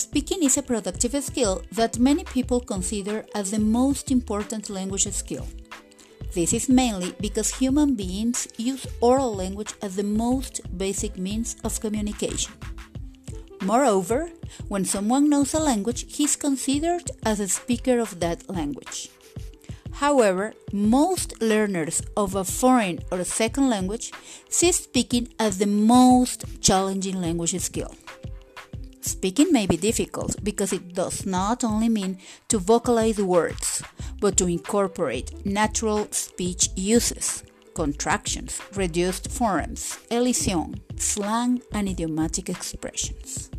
Speaking is a productive skill that many people consider as the most important language skill. This is mainly because human beings use oral language as the most basic means of communication. Moreover, when someone knows a language, he is considered as a speaker of that language. However, most learners of a foreign or second language see speaking as the most challenging language skill. Speaking may be difficult because it does not only mean to vocalize words, but to incorporate natural speech uses, contractions, reduced forms, elision, slang, and idiomatic expressions.